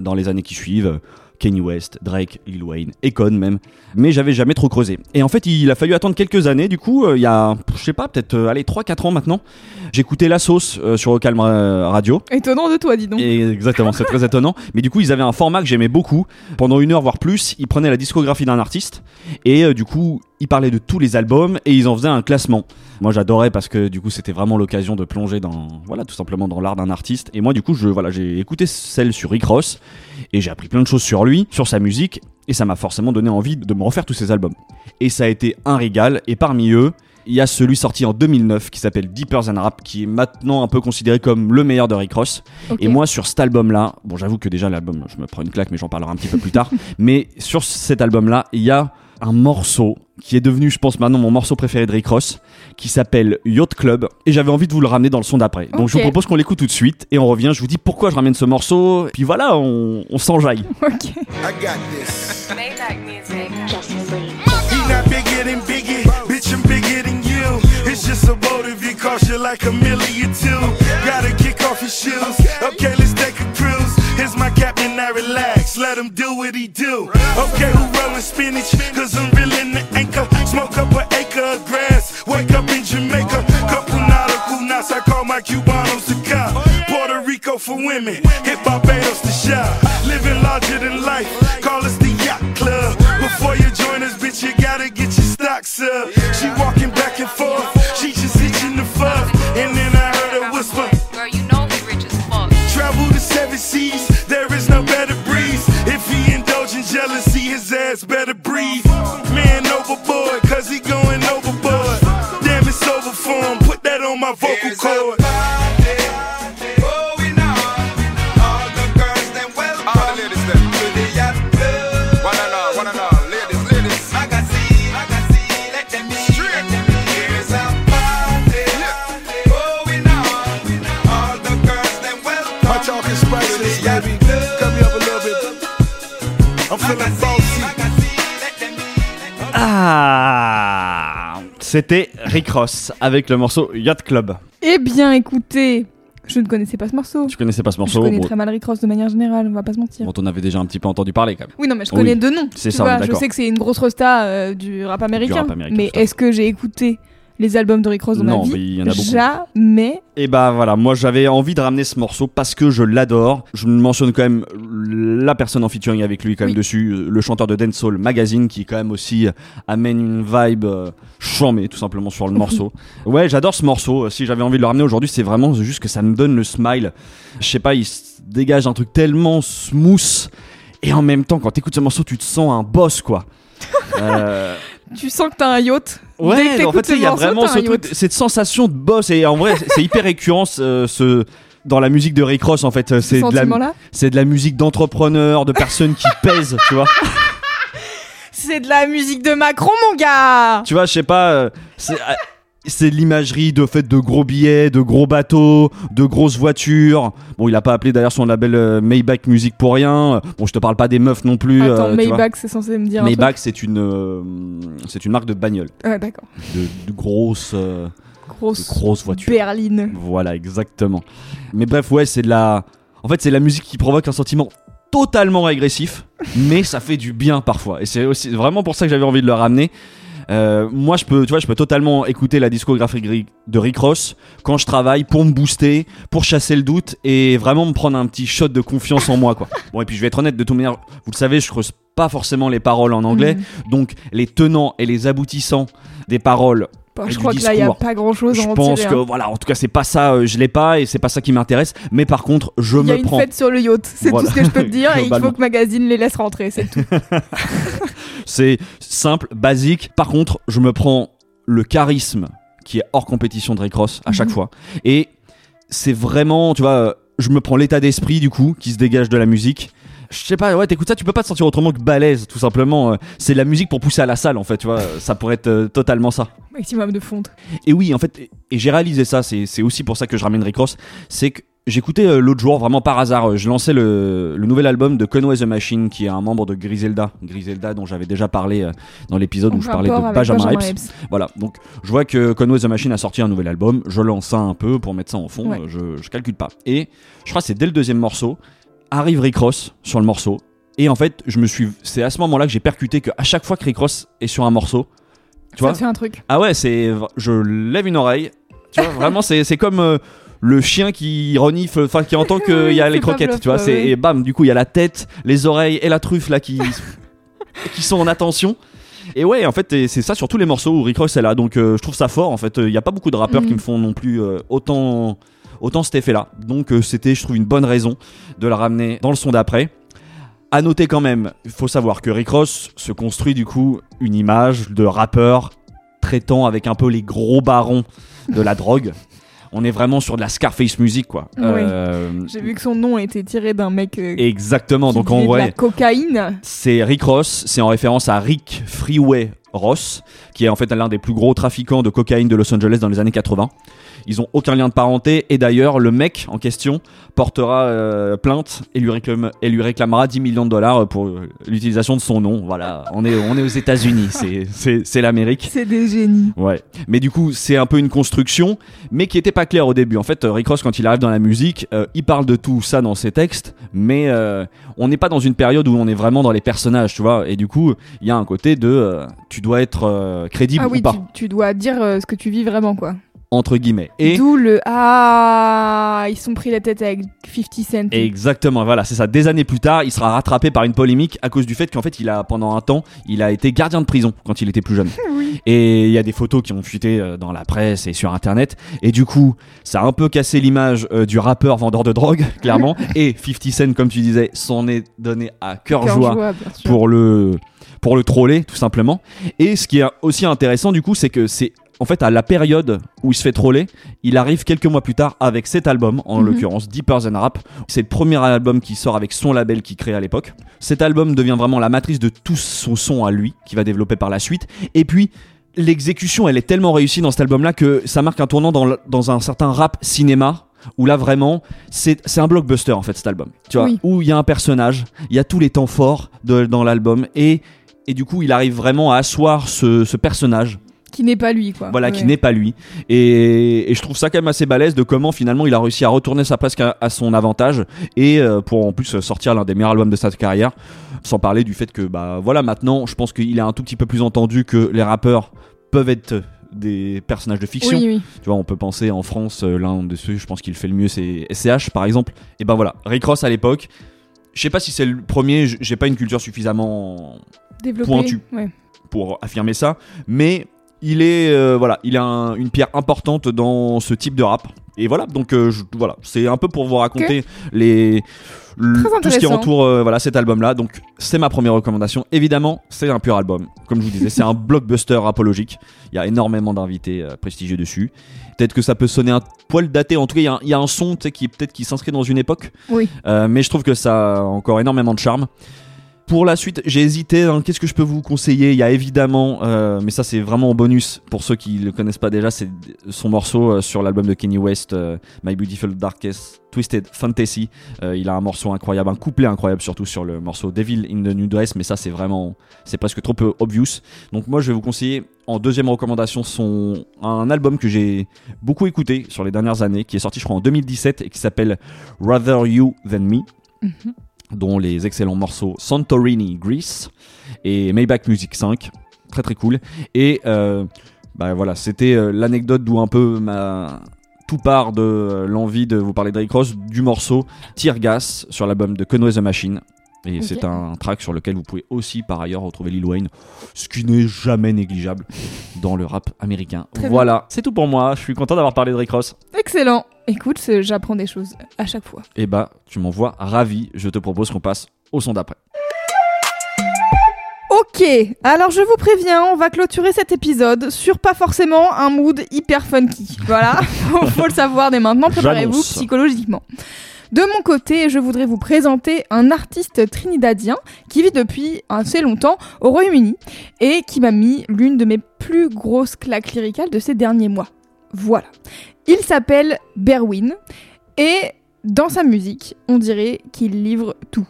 dans les années qui suivent. Kanye West, Drake, Lil Wayne, Akon même, mais j'avais jamais trop creusé. Et en fait, il a fallu attendre quelques années, du coup, euh, il y a, je sais pas, peut-être, euh, allez, 3-4 ans maintenant, j'écoutais La Sauce euh, sur Ocalm Radio, Étonnant de toi, dis donc. et exactement, c'est très étonnant. *laughs* Mais du coup, ils avaient un format que j'aimais beaucoup. Pendant une heure, voire plus, ils prenaient la discographie d'un artiste. Et du coup, ils parlaient de tous les albums et ils en faisaient un classement. Moi, j'adorais parce que du coup, c'était vraiment l'occasion de plonger dans, voilà, tout simplement dans l'art d'un artiste. Et moi, du coup, je, voilà, j'ai écouté celle sur Rick Ross et j'ai appris plein de choses sur lui, sur sa musique. Et ça m'a forcément donné envie de me refaire tous ses albums. Et ça a été un régal. Et parmi eux, il y a celui sorti en 2009 qui s'appelle Deeper Than Rap, qui est maintenant un peu considéré comme le meilleur de Rick Ross. Et moi, sur cet album-là, bon, j'avoue que déjà l'album, je me prends une claque, mais j'en parlerai un petit peu plus tard. *laughs* Mais sur cet album-là, il y a un morceau qui est devenu, je pense maintenant, mon morceau préféré de Rick Ross, qui s'appelle Yacht Club. Et j'avais envie de vous le ramener dans le son d'après. Donc je vous propose qu'on l'écoute tout de suite et on revient. Je vous dis pourquoi je ramène ce morceau. Puis voilà, on, on s'enjaille. *laughs* Ok. I got this. Maybach music. Justice League. He not bigger than Biggie, bitch, I'm bigger than you. It's just a motive, it costs you like a million two. Gotta kick off your shoes. Okay, now relax. Let him do what he do. Okay, who rolling spinach? Cause I'm reeling the anchor. Smoke up an acre of grass. Wake up in Jamaica. Couple nautical knots, I call my Cubanos to cop. Puerto Rico for women. Hit Barbados to shop. Living larger than life. Call us the Yacht Club. Before you join us, bitch, you gotta get your stocks up. She walking back I'm feeling bossy. Ah C'était Rick Ross avec le morceau Yacht Club. Eh bien, écoutez, je ne connaissais pas ce morceau. Tu connaissais pas ce Je morceau connais bon, très mal Rick Ross de manière générale, on va pas se mentir. bon, t'en avais déjà un petit peu entendu parler quand même. Oui, non, mais je Oui, connais deux noms. c'est ça, vois, on je sais que c'est une grosse rosta euh, du rap américain. rap américain, mais est-ce que j'ai écouté les albums de Rick Ross dans Non, ma vie mais il y en a beaucoup. Jamais. Et bah voilà, moi j'avais envie de ramener ce morceau parce que je l'adore. Je mentionne quand même la personne en featuring avec lui quand même Oui. dessus, euh, le chanteur de Dancehall Magazine qui quand même aussi euh, amène une vibe euh, chambée tout simplement sur le *laughs* morceau. Ouais, j'adore ce morceau. Si j'avais envie de le ramener aujourd'hui, c'est vraiment juste que ça me donne le smile. Je sais pas, il dégage un truc tellement smooth et en même temps quand t'écoutes ce morceau, tu te sens un boss quoi. *laughs* Euh, Tu sens que t'as un yacht. Dès que Ouais, en t'écoutes fait, il y a vraiment ce truc, cette sensation de boss et en vrai, c'est- hyper récurrent ce, ce- dans la musique de Rick Ross en fait. Ce C'est de la, sentiment-là. c'est de la musique d'entrepreneurs, de personnes qui *laughs* pèsent, tu vois. C'est de la musique de Macron, mon gars Tu vois, je sais pas. euh, c'est l'imagerie de fait de gros billets, de gros bateaux, de grosses voitures. Bon, il a pas appelé d'ailleurs son label euh, Maybach Music pour rien. Bon, je te parle pas des meufs non plus. Attends, euh. Maybach, c'est censé me dire un Maybach, c'est une, euh, c'est une marque de bagnole. Ouais, d'accord. de, de grosses, Grosse, grosses voitures. berline. Voilà, exactement. Mais bref, ouais, c'est de la. En fait, c'est de la musique qui provoque un sentiment totalement agressif, mais ça fait du bien parfois. Et c'est aussi vraiment pour ça que j'avais envie de le ramener. Euh, moi, je peux, tu vois, je peux totalement écouter la discographie de Rick Ross quand je travaille pour me booster, pour chasser le doute et vraiment me prendre un petit shot de confiance en moi, quoi. *laughs* Bon, et puis je vais être honnête, de toute manière, vous le savez, je creuse pas forcément les paroles en anglais, Mhm. donc les tenants et les aboutissants des paroles Et je crois que là, il y a discours. pas grand chose je en pense tirer. que hein. voilà, en tout cas, c'est pas ça, euh, je l'ai pas et c'est pas ça qui m'intéresse. Mais par contre, je Il y a me une prends. fête sur le yacht, c'est Voilà. tout ce que je peux te dire, et *laughs* il faut que Magazine les laisse rentrer, c'est tout. *laughs* C'est simple, basique. Par contre, je me prends le charisme qui est hors compétition de Ross à chaque Mhm. fois. Et c'est vraiment, tu vois, euh, je me prends l'état d'esprit du coup qui se dégage de la musique. Je sais pas, ouais, t'écoutes ça, tu peux pas te sentir autrement que balèze, tout simplement. euh, C'est la musique pour pousser à la salle, en fait, tu vois. Ça pourrait être euh, totalement ça. Maximum de fonte. Et oui, en fait, et- j'ai réalisé ça, c'est c'est aussi pour ça que je ramène Rick Ross, c'est que j'écoutais euh, l'autre jour, vraiment par hasard, euh, je lançais le, le nouvel album de Conway the Machine, qui est un membre de Griselda, Griselda dont j'avais déjà parlé euh, dans l'épisode où je parlais de Benjamin Benjamin. Voilà, donc je vois que Conway the Machine a sorti un nouvel album, je lance ça un peu pour mettre ça en fond, Ouais. je, je calcule pas. Et je crois que c'est dès le deuxième morceau, arrive Rick Ross sur le morceau, et en fait, je me suis, c'est à ce moment-là que j'ai percuté qu'à chaque fois que Rick Ross est sur un morceau, tu vois, Ça te fait un truc. ah ouais, c'est. Je lève une oreille. Tu vois, vraiment, c'est c'est comme euh, le chien qui renifle, enfin, qui entend qu'il y a *laughs* les croquettes, bluff, tu vois. c'est. Et bam, du coup, il y a la tête, les oreilles et la truffe là qui, *laughs* qui sont en attention. Et ouais, en fait, c'est ça sur tous les morceaux où Rick Ross est là. Donc, euh, je trouve ça fort. En fait, il n'y a pas beaucoup de rappeurs Mhm. qui me font non plus euh, autant, autant cet effet-là. Donc, euh, c'était, je trouve, une bonne raison de la ramener dans le son d'après. À noter quand même, il faut savoir que Rick Ross se construit du coup une image de rappeur traitant avec un peu les gros barons de la drogue. *laughs* On est vraiment sur de la Scarface music quoi. Oui. Euh, J'ai vu que son nom était tiré d'un mec euh, exactement. qui Donc en dealait de la vrai, cocaïne. c'est Rick Ross, c'est en référence à Rick Freeway Ross, qui est en fait l'un des plus gros trafiquants de cocaïne de Los Angeles dans les années 80. Ils ont aucun lien de parenté et d'ailleurs le mec en question portera euh, plainte et lui, réclame- et lui réclamera 10 millions de dollars pour l'utilisation de son nom. Voilà, on est, on est aux États-Unis, c'est- l'Amérique. C'est des génies. Ouais, mais du coup, c'est un peu une construction, mais qui était pas claire au début. En fait, Rick Ross, quand il arrive dans la musique, euh, il parle de tout ça dans ses textes, mais euh, on n'est pas dans une période où on est vraiment dans les personnages, tu vois. Et du coup, il y a un côté de, tu dois être crédible Ah oui, ou pas, tu, tu dois dire ce que tu vis vraiment, quoi. Entre guillemets. Et D'où le Ah, ils sont pris la tête avec 50 Cent. Exactement, voilà, c'est ça. Des années plus tard, il sera rattrapé par une polémique à cause du fait qu'en fait, il a pendant un temps, il a été gardien de prison quand il était plus jeune. *laughs* Oui. Et il y a des photos qui ont fuité euh, dans la presse et sur internet. Et du coup, ça a un peu cassé l'image euh, du rappeur vendeur de drogue, *laughs* clairement. *laughs* et 50 Cent, comme tu disais, s'en est donné à cœur Cœur joie joie, pour le pour le troller tout simplement. Et ce qui est aussi intéressant du coup, c'est que c'est en fait à la période où il se fait troller, il arrive quelques mois plus tard avec cet album, en Mhm. l'occurrence Deeper Than Rap. C'est le premier album qui sort avec son label qu'il crée à l'époque. Cet album devient vraiment la matrice de tout son son à lui, qui va développer par la suite. Et puis l'exécution, elle est tellement réussie dans cet album-là que ça marque un tournant dans, un certain rap cinéma. Où là vraiment, c'est c'est un blockbuster en fait cet album. Tu vois, Oui. où il y a un personnage, il y a tous les temps forts de- dans l'album et et du coup il arrive vraiment à asseoir ce, ce personnage Qui n'est pas lui, quoi. voilà, qui n'est pas lui. Et, et je trouve ça quand même assez balèze de comment finalement il a réussi à retourner ça presque à, à son avantage et euh, pour en plus sortir l'un des meilleurs albums de sa carrière. Sans parler du fait que bah voilà maintenant, je pense qu'il est un tout petit peu plus entendu que les rappeurs peuvent être des personnages de fiction. Oui, oui. Tu vois, on peut penser en France, euh, l'un de ceux, je pense qu'il fait le mieux, c'est SCH par exemple. Et ben voilà, Rick Ross à l'époque. Je sais pas si c'est le premier, j'ai pas une culture suffisamment Développé. Pointu. Ouais. pour affirmer ça, mais il est euh, voilà, il a un- une pierre importante dans ce type de rap. Et voilà, donc euh, je- voilà, c'est un peu pour vous raconter les le- tout ce qui entoure euh, voilà cet album-là. Donc c'est ma première recommandation. Évidemment, c'est un pur album, comme je vous disais, c'est un *laughs* blockbuster apologique. Il y a énormément d'invités prestigieux dessus. Peut-être que ça peut sonner un poil daté. En tout cas, il y a un- il y, a un son qui peut-être qui s'inscrit dans une époque. Oui. Mais je trouve que ça a encore énormément de charme. Pour la suite, j'ai hésité. hein, Qu'est-ce que je peux vous conseiller? Il y a évidemment, euh, mais ça c'est vraiment en bonus pour ceux qui le connaissent pas déjà, c'est son morceau euh, sur l'album de Kenny West, euh, My Beautiful Darkest Twisted Fantasy. Il a un morceau incroyable, un couplet incroyable surtout sur le morceau Devil in the New Dress, mais ça c'est vraiment, c'est presque trop peu obvious. Donc moi je vais vous conseiller en deuxième recommandation son un album que j'ai beaucoup écouté sur les dernières années, qui est sorti je crois en 2017 et qui s'appelle Rather You Than Me Mhm. Dont les excellents morceaux Santorini Greece et Maybach Music 5, très très cool. Et euh, bah voilà, c'était euh, l'anecdote d'où un peu ma tout part de l'envie de vous parler de Rick Ross du morceau Tear Gas sur l'album de Conway the Machine. Et c'est un track sur lequel vous pouvez aussi par ailleurs retrouver Lil Wayne, ce qui n'est jamais négligeable dans le rap américain. Très voilà, c'est tout pour moi. Je suis content d'avoir parlé de Rick Ross. Excellent. Écoute, j'apprends des choses à chaque fois. Et bah, tu m'envoies ravi. Je te propose qu'on passe au son d'après. Ok, alors je vous préviens, on va clôturer cet épisode sur pas forcément un mood hyper funky. Voilà, faut, *laughs* faut le savoir dès maintenant, préparez-vous psychologiquement. De mon côté, je voudrais vous présenter un artiste trinidadien qui vit depuis assez longtemps au Royaume-Uni et qui m'a mis l'une de mes plus grosses claques lyricales de ces derniers mois. Voilà. Il s'appelle Berwin et dans sa musique, on dirait qu'il livre tout.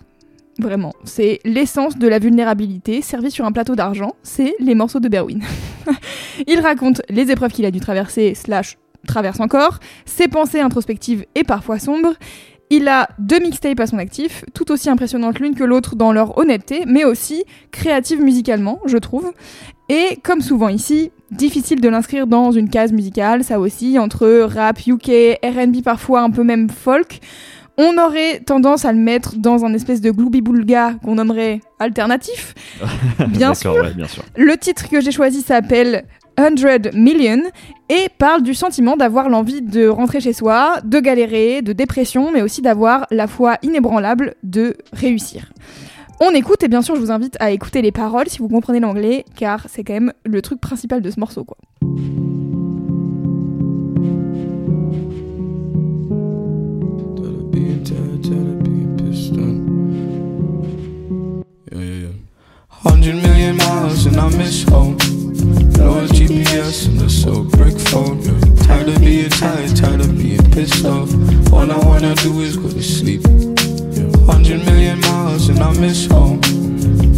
Vraiment, c'est l'essence de la vulnérabilité servie sur un plateau d'argent, c'est les morceaux de Berwin. *laughs* Il raconte les épreuves qu'il a dû traverser, slash traverse encore, ses pensées introspectives et parfois sombres. Il a deux mixtapes à son actif, tout aussi impressionnantes l'une que l'autre dans leur honnêteté, mais aussi créatives musicalement, je trouve. Et comme souvent ici, difficile de l'inscrire dans une case musicale, ça aussi, entre rap, UK, RB parfois un peu même folk. On aurait tendance à le mettre dans un espèce de gloubi-boulga qu'on nommerait alternatif. *laughs* Bien sûr. Ouais, bien sûr. Le titre que j'ai choisi s'appelle 100 Million et parle du sentiment d'avoir l'envie de rentrer chez soi, de galérer, de dépression, mais aussi d'avoir la foi inébranlable de réussir. On écoute et bien sûr je vous invite à écouter les paroles si vous comprenez l'anglais car c'est quand même le truc principal de ce morceau quoi. Million miles and I miss home. No GPS and a so brick phone. Tired of being tired, tired of being pissed off. All I wanna do is go to sleep. Hundred million miles and I miss home.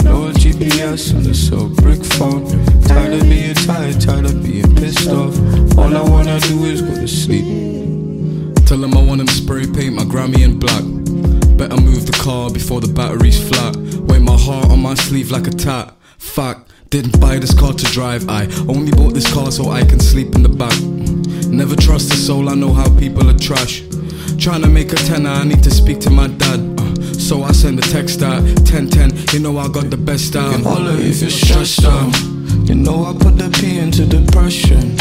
No GPS and a so brick phone. Tired of being tired, tired of being pissed off. All I wanna do is go to sleep. Tell I them spray paint my Grammy in black. Better move the car before the battery's flat. Wear my heart on my sleeve like a tat. Fact, didn't buy this car to drive. I only bought this car so I can sleep in the back. Never trust a soul, I know how people are trash. Trying to make a tenner, I need to speak to my dad. Uh, so I send a text out 1010. You know I got the best out. And holler if you're stressed out. You know I put the P into depression.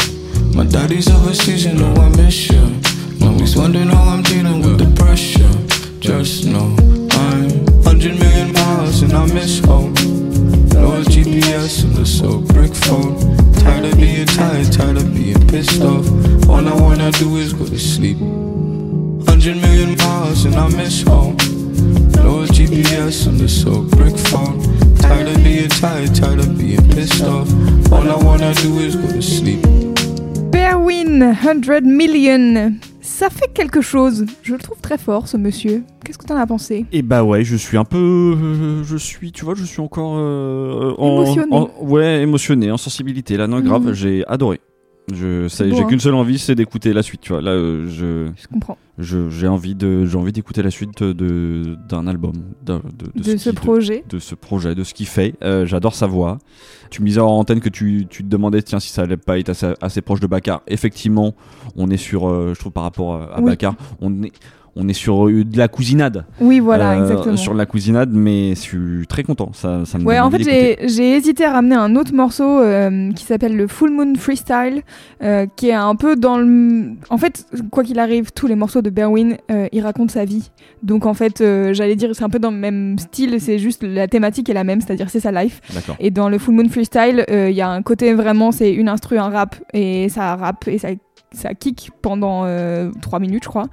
My daddy's overseas, you know I miss you. Mommy's wondering how I'm dealing with the pressure. Just know I'm 100 million miles and I miss home. No GPS and a so brick phone. Tired of being tired, tired of being pissed off. All I wanna do is go to sleep. 100 million miles and I miss home. No GPS and a so brick phone. Tired of being tired, tired of being pissed off. All I wanna do is go to sleep. Berwin 100 Million. Ça fait quelque chose. Je le trouve très fort, ce monsieur. Qu'est-ce que t'en as pensé? Et bah ouais, je suis un peu, euh, je suis, tu vois, je suis encore euh, en, Émotionné. en- ouais, émotionné, en sensibilité. Là, non, grave, Mhm. j'ai adoré. Je, j'ai hein. qu'une seule envie, c'est d'écouter la suite. Tu vois, là, euh, je, Je comprends. j'ai envie de, j'ai envie d'écouter la suite de d'un album, de, De, ce qui- projet. de ce projet, de ce qu'il fait. Euh, J'adore sa voix. Tu me disais en antenne que tu, tu te demandais tiens si ça allait pas être assez, assez proche de Bakar. Effectivement, on est sur, euh, je trouve par rapport à, à Oui. Bakar, on est on est sur euh, de la cousinade. Oui, voilà, Euh, exactement. Sur de la cousinade, mais je suis très content. Ça, ça me Ouais, en fait, j'ai hésité à ramener un autre morceau euh, qui s'appelle le Full Moon Freestyle, euh, qui est un peu dans le. En fait, quoi qu'il arrive, tous les morceaux de Berwin, il raconte sa vie. Donc, en fait, j'allais dire, c'est un peu dans le même style, c'est juste la thématique est la même, c'est-à-dire c'est sa life. Et dans le Full Moon Freestyle, il y a un côté vraiment, c'est une instru, un rap, et ça rappe, et ça, ça kick pendant 3 minutes, je crois,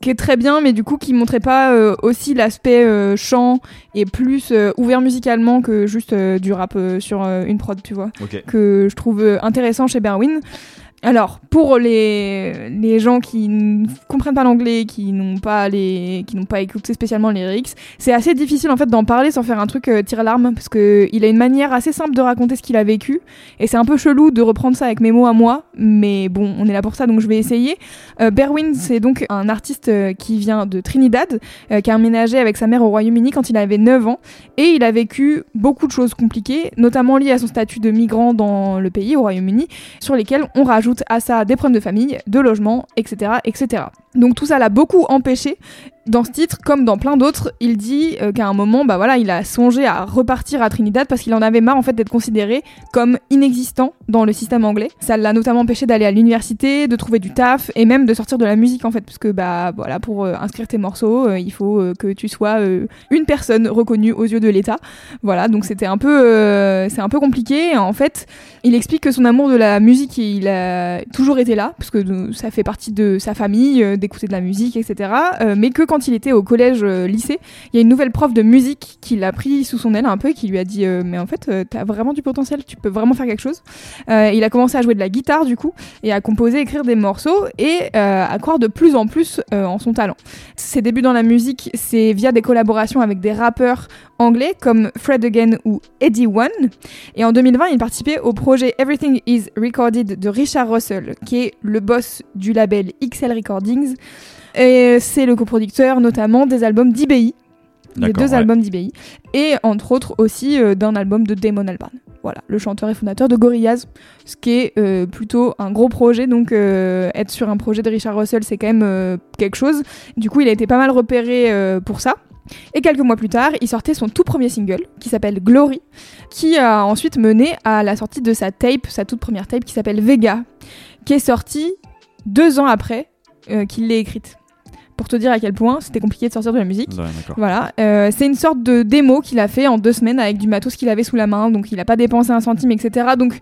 qui est très bien, mais du coup, qui montrait pas euh, aussi l'aspect euh, chant et plus euh, ouvert musicalement que juste euh, du rap euh, sur euh, une prod, tu vois, que je trouve euh, intéressant chez Berwin. Alors, pour les, les gens qui ne comprennent pas l'anglais, qui n'ont pas les, qui pas écouté spécialement les lyrics, c'est assez difficile en fait d'en parler sans faire un truc euh, tire larme parce que il a une manière assez simple de raconter ce qu'il a vécu et c'est un peu chelou de reprendre ça avec mes mots à moi, mais bon, on est là pour ça donc je vais essayer. Euh, Berwin, c'est donc un artiste euh, qui vient de Trinidad, euh, qui a emménagé avec sa mère au Royaume-Uni quand il avait 9 ans et il a vécu beaucoup de choses compliquées, notamment liées à son statut de migrant dans le pays, au Royaume-Uni, sur lesquelles on rajoute à ça des problèmes de famille, de logement, etc. etc. Donc tout ça l'a beaucoup empêché. Dans ce titre, comme dans plein d'autres, il dit euh, qu'à un moment, bah voilà, il a songé à repartir à Trinidad parce qu'il en avait marre en fait d'être considéré comme inexistant dans le système anglais. Ça l'a notamment empêché d'aller à l'université, de trouver du taf et même de sortir de la musique en fait, parce que bah voilà, pour euh, inscrire tes morceaux, euh, il faut que tu sois une personne reconnue aux yeux de l'État. Voilà, donc c'était un peu, compliqué. En fait, il explique que son amour de la musique, il a toujours été là, parce que ça fait partie de sa famille, d'écouter de la musique, etc. Euh, mais que quand il était au collège, euh, lycée, il y a une nouvelle prof de musique qui l'a pris sous son aile un peu et qui lui a dit euh, mais en fait, euh, t'as vraiment du potentiel, tu peux vraiment faire quelque chose. Il a commencé à jouer de la guitare du coup et à composer, écrire des morceaux et à croire de plus en plus en son talent. Ses débuts dans la musique, c'est via des collaborations avec des rappeurs anglais comme Fred Again ou Eddie One. Et en 2020, il participait au projet Everything is Recorded de Richard Russell, qui est le boss du label XL Recordings. Et c'est le coproducteur notamment des albums d'IBI, des deux ouais. albums d'IBI, et entre autres aussi euh, d'un album de Damon Albarn. Voilà, le chanteur et fondateur de Gorillaz, ce qui est euh, plutôt un gros projet. Donc euh, être sur un projet de Richard Russell, c'est quand même quelque chose. Du coup, il a été pas mal repéré pour ça. Et quelques mois plus tard, il sortait son tout premier single, qui s'appelle Glory, qui a ensuite mené à la sortie de sa tape, sa toute première tape, qui s'appelle Vega, qui est sortie deux ans après euh, qu'il l'ait écrite. Pour te dire à quel point c'était compliqué de sortir de la musique. Ouais. Voilà, euh, c'est une sorte de démo qu'il a fait en deux semaines avec du matos qu'il avait sous la main, donc il a pas dépensé un centime, etc. Donc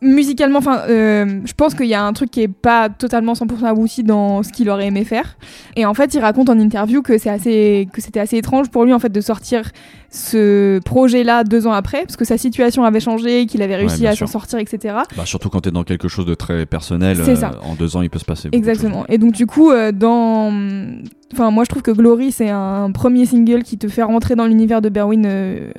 musicalement, enfin, euh, je pense qu'il y a un truc qui est pas totalement 100% abouti dans ce qu'il aurait aimé faire. Et en fait, il raconte en interview que c'est assez, que c'était assez étrange pour lui en fait de sortir ce projet-là deux ans après, parce que sa situation avait changé, qu'il avait réussi à s'en sortir, etc. Bah, surtout quand t'es dans quelque chose de très personnel, euh, ça. en deux ans, il peut se passer. de Exactement. Et donc du coup, euh, dans, enfin moi je trouve que Glory c'est un premier single qui te fait rentrer dans l'univers de Berwin euh,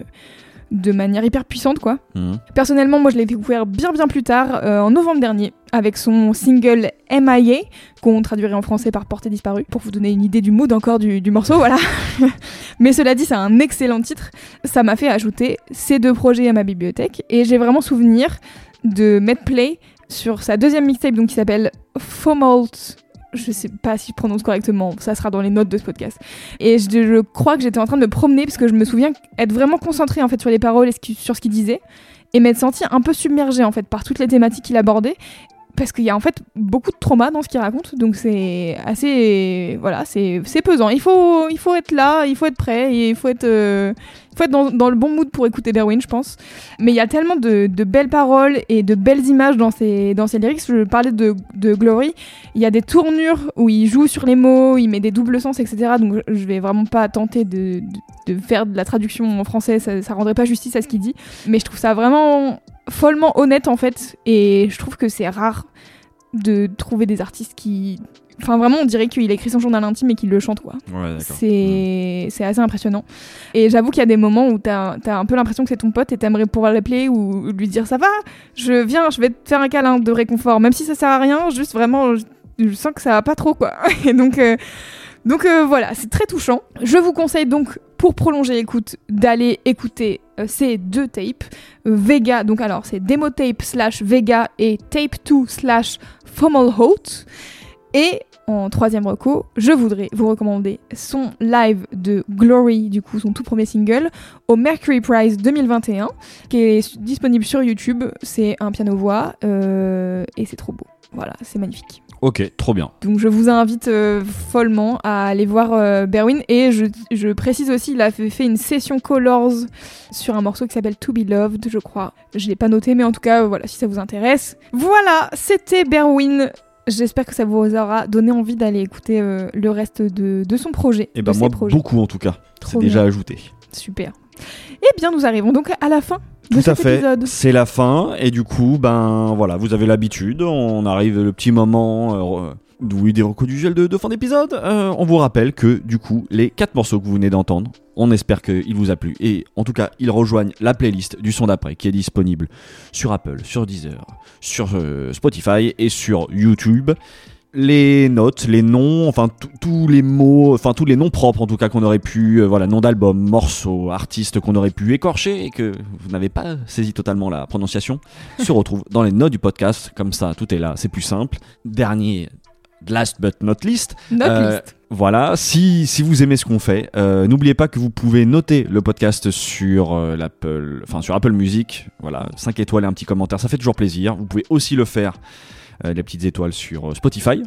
de manière hyper puissante quoi. Mhm. Personnellement, moi je l'ai découvert bien bien plus tard, euh, en novembre dernier, avec son single MIA, qu'on traduirait en français par Portée disparue, pour vous donner une idée du mood encore du, du morceau, voilà. *laughs* Mais cela dit, c'est un excellent titre. Ça m'a fait ajouter ces deux projets à ma bibliothèque, et j'ai vraiment souvenir de mettre play sur sa deuxième mixtape, donc qui s'appelle Fomalt. Je sais pas si je prononce correctement, ça sera dans les notes de ce podcast. Et je, crois que j'étais en train de me promener parce que je me souviens être vraiment concentrée en fait sur les paroles et sur ce qu'il disait et m'être sentie un peu submergée en fait par toutes les thématiques qu'il abordait parce qu'il y a en fait beaucoup de trauma dans ce qu'il raconte donc c'est assez voilà c'est pesant. Il faut il faut être là il faut être prêt il faut être euh, il faut être dans, le bon mood pour écouter Berwin je pense. Mais il y a tellement de, belles paroles et de belles images dans ses dans ses lyrics. Je parlais de, de Glory. Il y a des tournures où il joue sur les mots il met des doubles sens etc donc je- vais vraiment pas tenter de, de, de faire de la traduction en français. Ça, ça rendrait pas justice à ce qu'il dit. Mais je trouve ça vraiment follement honnête en fait et je trouve que c'est rare de trouver des artistes qui Enfin, vraiment, on dirait qu'il écrit son journal intime et qu'il le chante, quoi. Ouais, d'accord. C'est c'est assez impressionnant. Et j'avoue qu'il y a des moments où t'as as un peu l'impression que c'est ton pote et t'aimerais pouvoir l'appeler ou lui dire ça va, je viens, je vais te faire un câlin de réconfort, même si ça sert à rien, juste vraiment, je, je sens que ça va pas trop quoi. *laughs* Et donc, euh, donc euh, voilà, c'est très touchant. Je vous conseille donc pour prolonger l'écoute d'aller écouter euh, ces deux tapes. Euh, Vega, donc alors c'est Demo Tape slash Vega et Tape 2 slash Fomalhaut. Et en troisième reco, je voudrais vous recommander son live de Glory, du coup son tout premier single, au Mercury Prize 2021, qui est disponible sur YouTube. C'est un piano-voix euh, et c'est trop beau. Voilà, c'est magnifique. Ok, trop bien. Donc je vous invite euh, follement à aller voir euh, Berwin et je, je précise aussi il a fait, une session Colors sur un morceau qui s'appelle To Be Loved je crois. Je l'ai pas noté mais en tout cas euh, voilà si ça vous intéresse. Voilà c'était Berwin. J'espère que ça vous aura donné envie d'aller écouter euh, le reste de, de son projet. Et de ben moi, projets. beaucoup en tout cas. C'est déjà ajouté. Super. Eh bien nous arrivons donc à la fin de Tout à fait. épisode. C'est la fin et du coup, ben voilà, vous avez l'habitude. On arrive le petit moment. Euh, oui, des recos du gel de, de fin d'épisode. Euh, on vous rappelle que du coup, les quatre morceaux que vous venez d'entendre, on espère qu'il vous a plu. Et en tout cas, ils rejoignent la playlist du son d'après qui est disponible sur Apple, sur Deezer, sur euh, Spotify et sur YouTube. Les notes, les noms, enfin tous les mots, enfin tous les noms propres en tout cas qu'on aurait pu, euh, voilà, nom d'album, morceaux, artistes qu'on aurait pu écorcher et que vous n'avez pas saisi totalement la prononciation, *laughs* se retrouvent dans les notes du podcast. Comme ça, tout est là, c'est plus simple. Dernier, last but not least, Notre Euh, voilà, si, si vous aimez ce qu'on fait, euh, n'oubliez pas que vous pouvez noter le podcast sur euh, l'Apple, enfin sur Apple Music, voilà, 5 étoiles et un petit commentaire, ça fait toujours plaisir. Vous pouvez aussi le faire les petites étoiles sur euh, Spotify.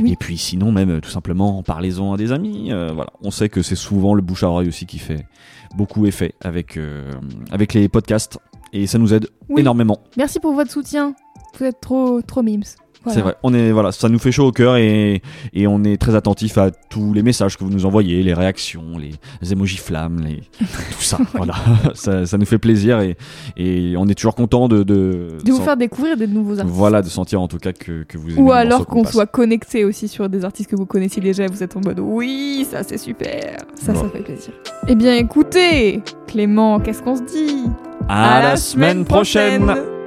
Oui. Et puis sinon même euh, tout simplement parlez-en à des amis. euh, voilà, on sait que c'est souvent le bouche à oreille aussi qui fait beaucoup effet avec euh, avec les podcasts et ça nous aide Oui. énormément. Merci pour votre soutien. Vous êtes trop trop mimes. Voilà. C'est vrai, on est voilà, ça nous fait chaud au cœur et, et on est très attentif à tous les messages que vous nous envoyez, les réactions, les emojis flammes, les *laughs* tout ça. Voilà, *laughs* ça, ça nous fait plaisir et, et on est toujours content de de, De vous faire découvrir des nouveaux artistes. voilà de sentir en tout cas que, que vous aimez Ou les alors qu'on soit connecté aussi sur des artistes que vous connaissiez déjà et vous êtes en mode oui, ça c'est super. Ça, ça fait plaisir. Eh bien écoutez, Clément, qu'est-ce qu'on se dit? À, la semaine prochaine.